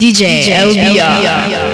DJ, LBR. When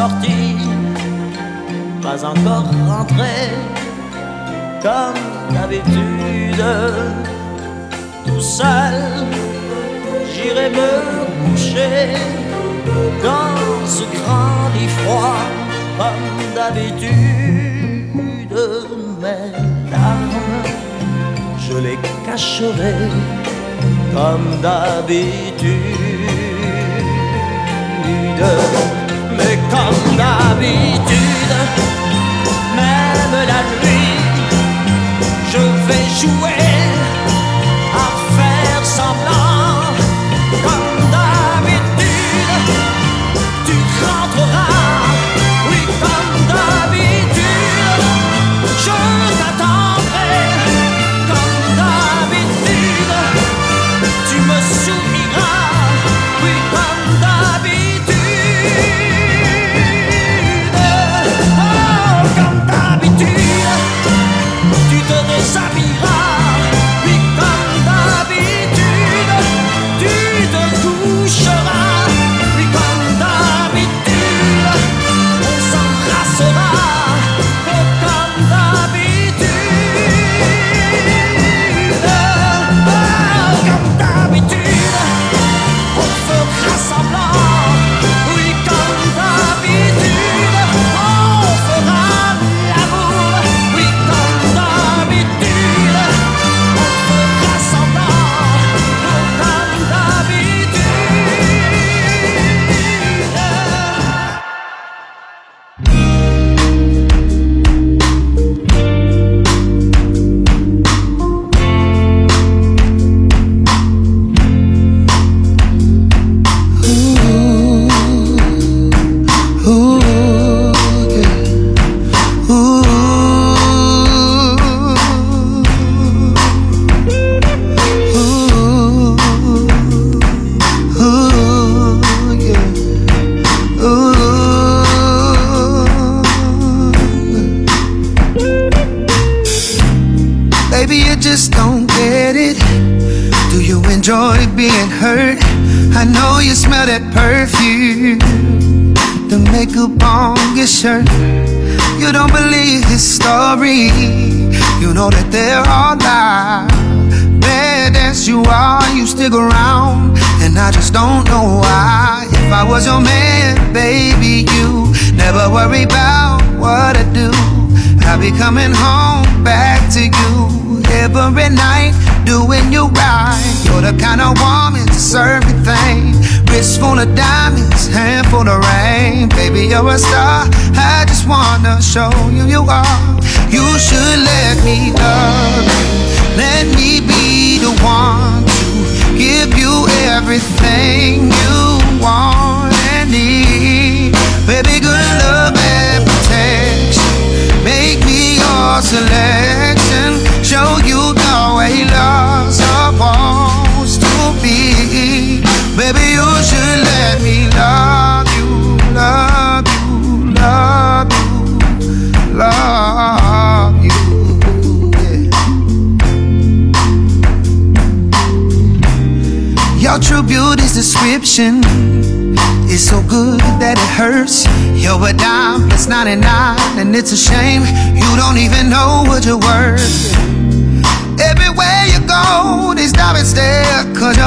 sorti, pas encore rentré, comme d'habitude. Tout seul, j'irai me coucher dans ce grand lit froid, comme d'habitude. Mes larmes, je les cacherai comme d'habitude comme d'habitude. Même la nuit, je vais jouer.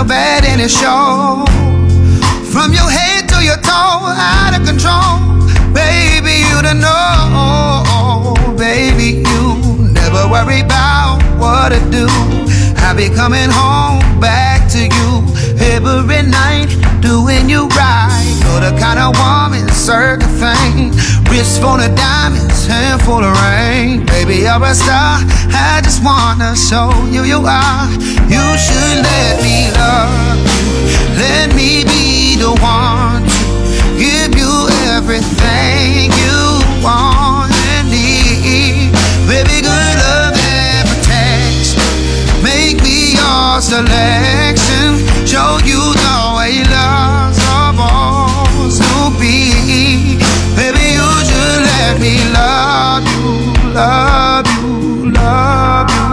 You're bad and it shows. From your head to your toe, out of control. Baby, you don't know. Baby, you never worry about what to do. I'll be coming home back to you every night, doing you right. You're the kind of woman, certain thing. Wrist full of diamonds, hand full of rain. Baby, you're a star. I just wanna show you you are. You should let me love you. Let me be the one to give you everything you want and need. Baby, good love and protection. Make me your selection. Show you the way love's supposed to be. Let me love you, love you, love you.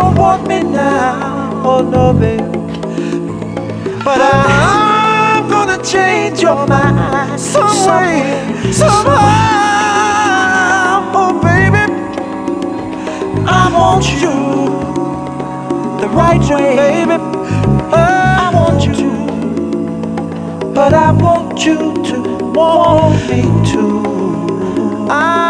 don't want me now, oh no, babe. But I'm gonna change your mind some way, somehow, oh baby. I want you the right way, baby. I want you, but I want you to want me too. I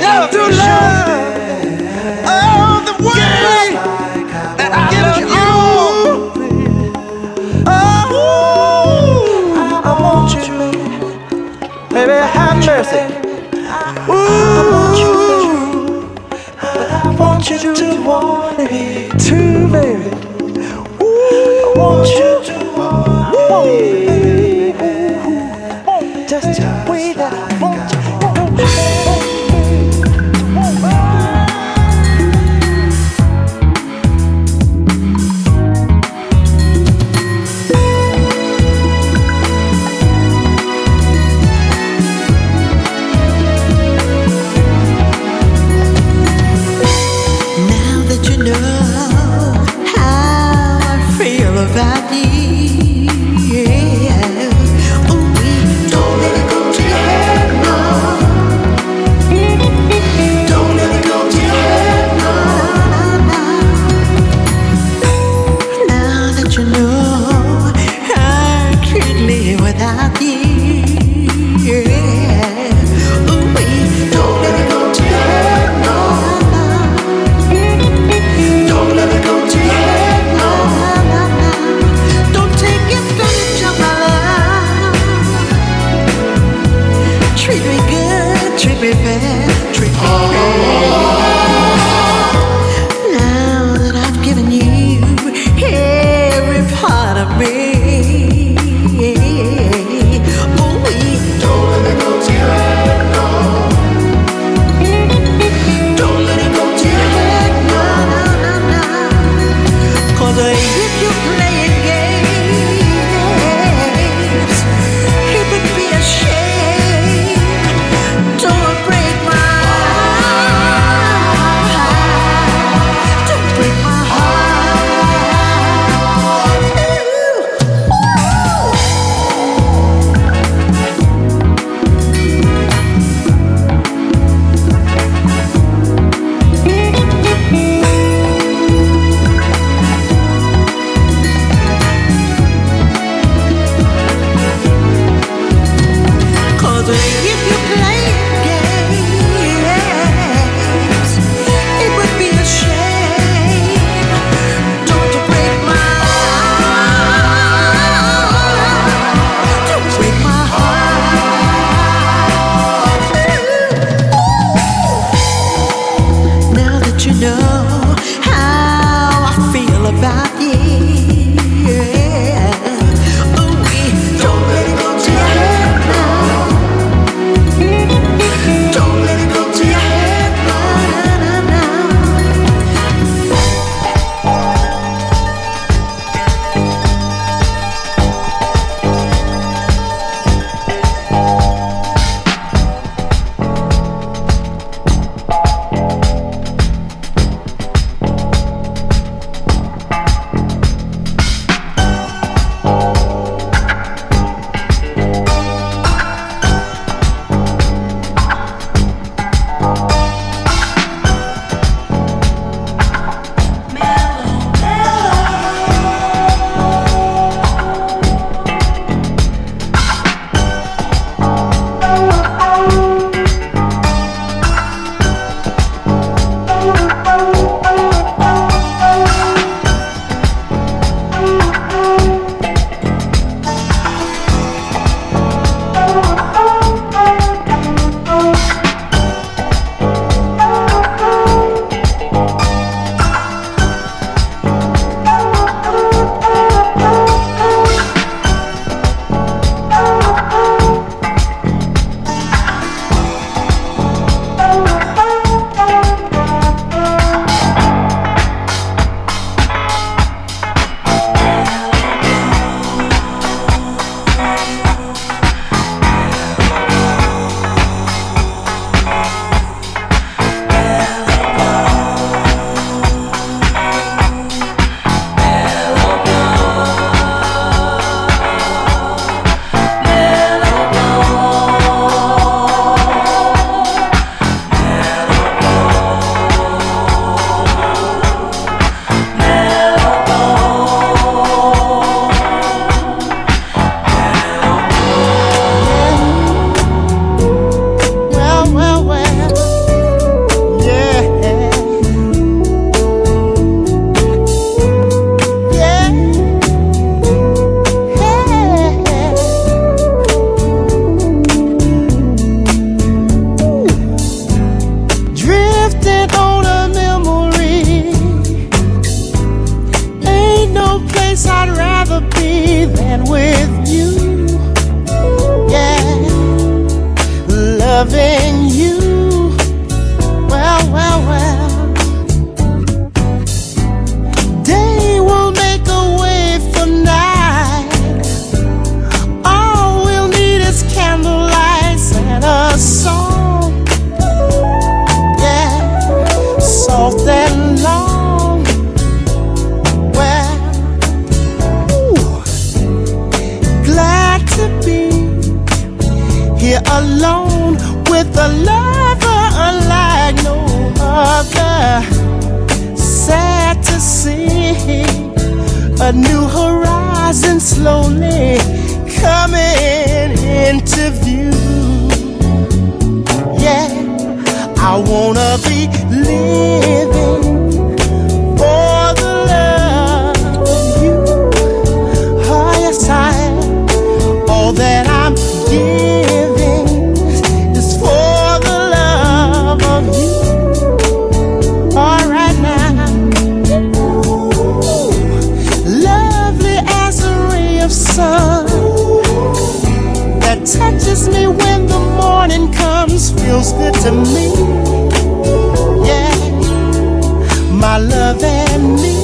yeah, to love all the way yes. that I, I love you. Oh, I want you, baby, have mercy. I want you, I want you to want me. peace feels good to me. Yeah, my love and me.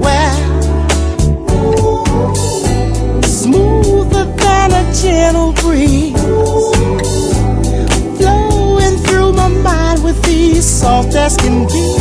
Well, smoother than a gentle breeze, flowing through my mind with ease, soft as can be.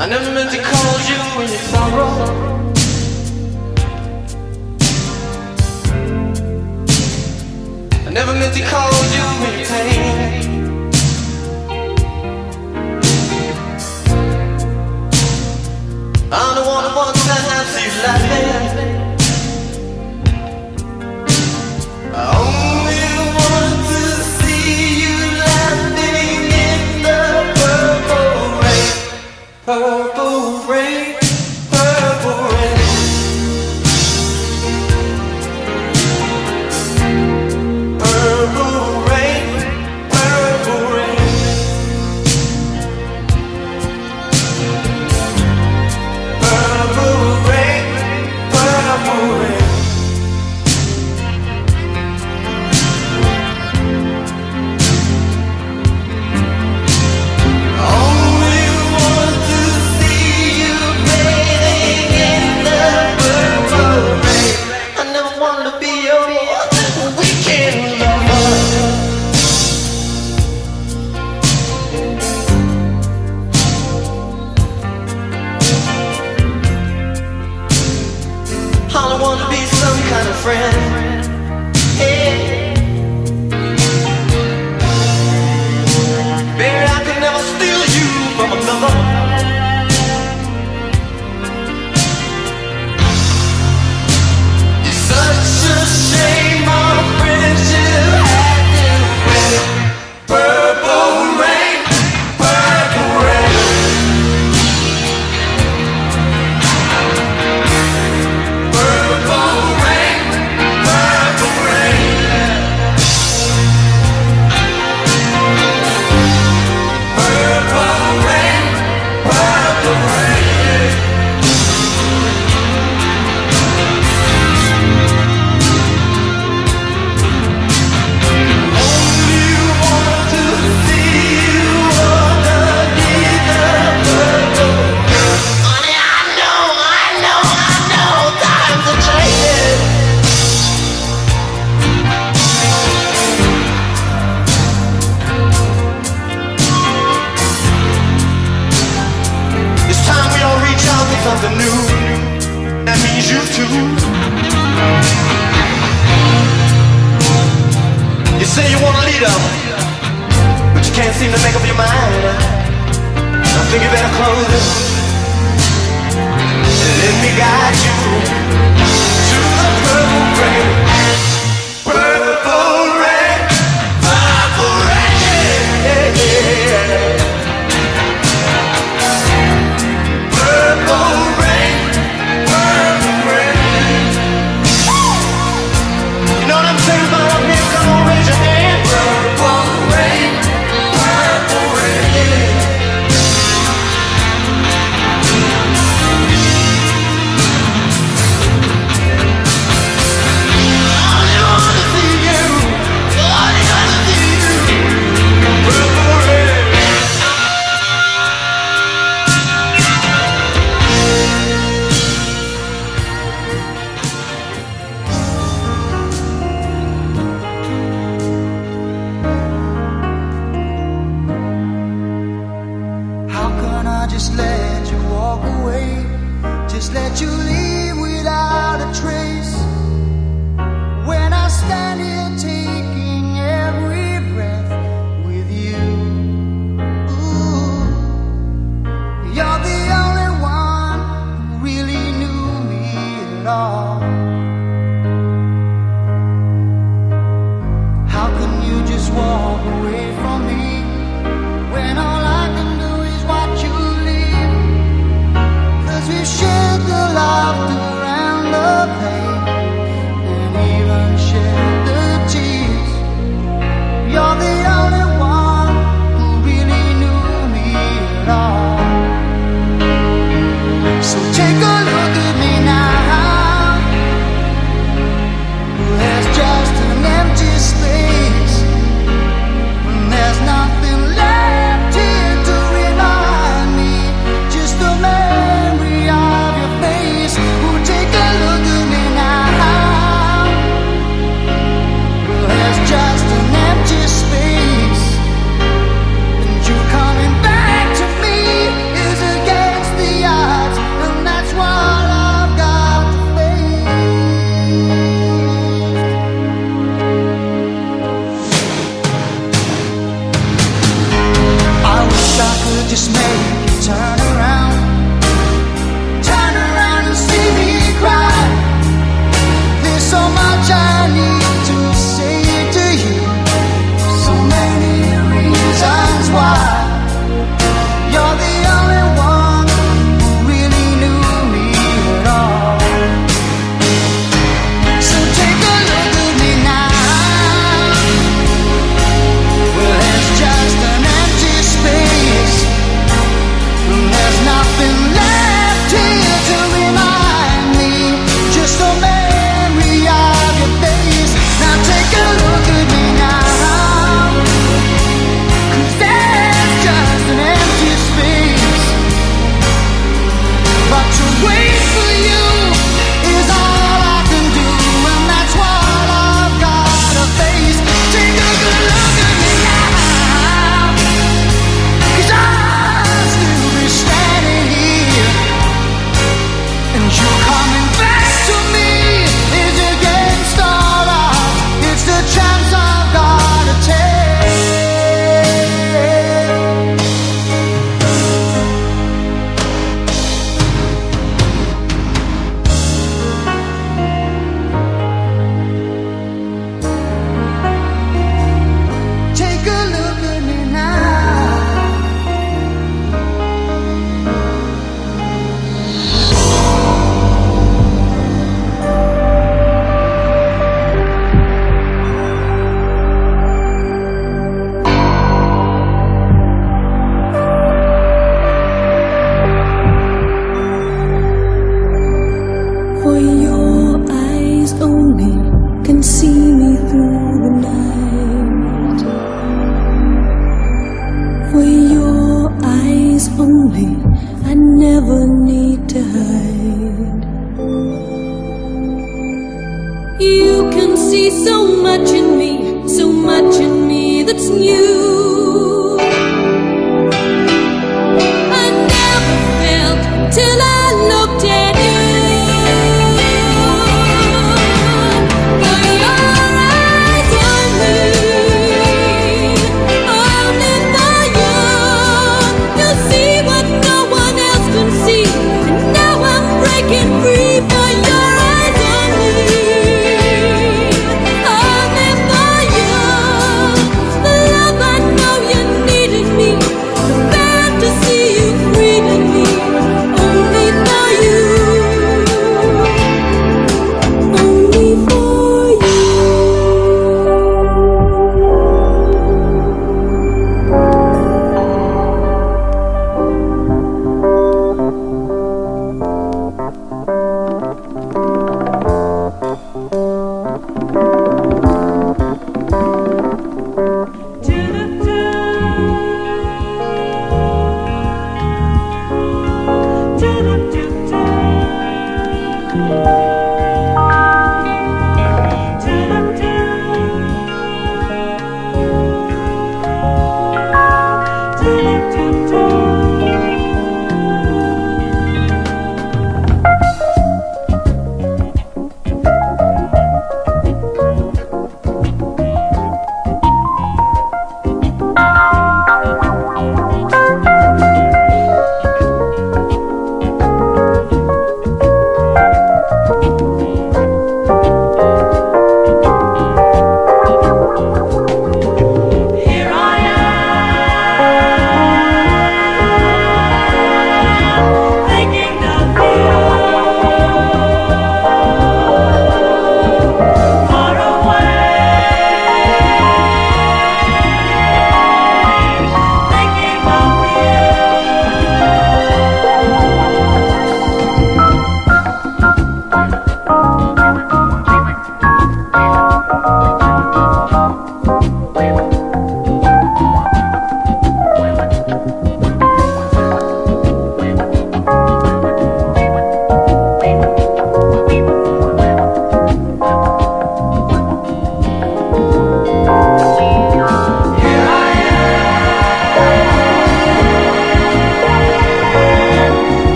I never meant to call you when you sorrow. I never meant to call you when you pain. I'm the one who wants to have you laughing.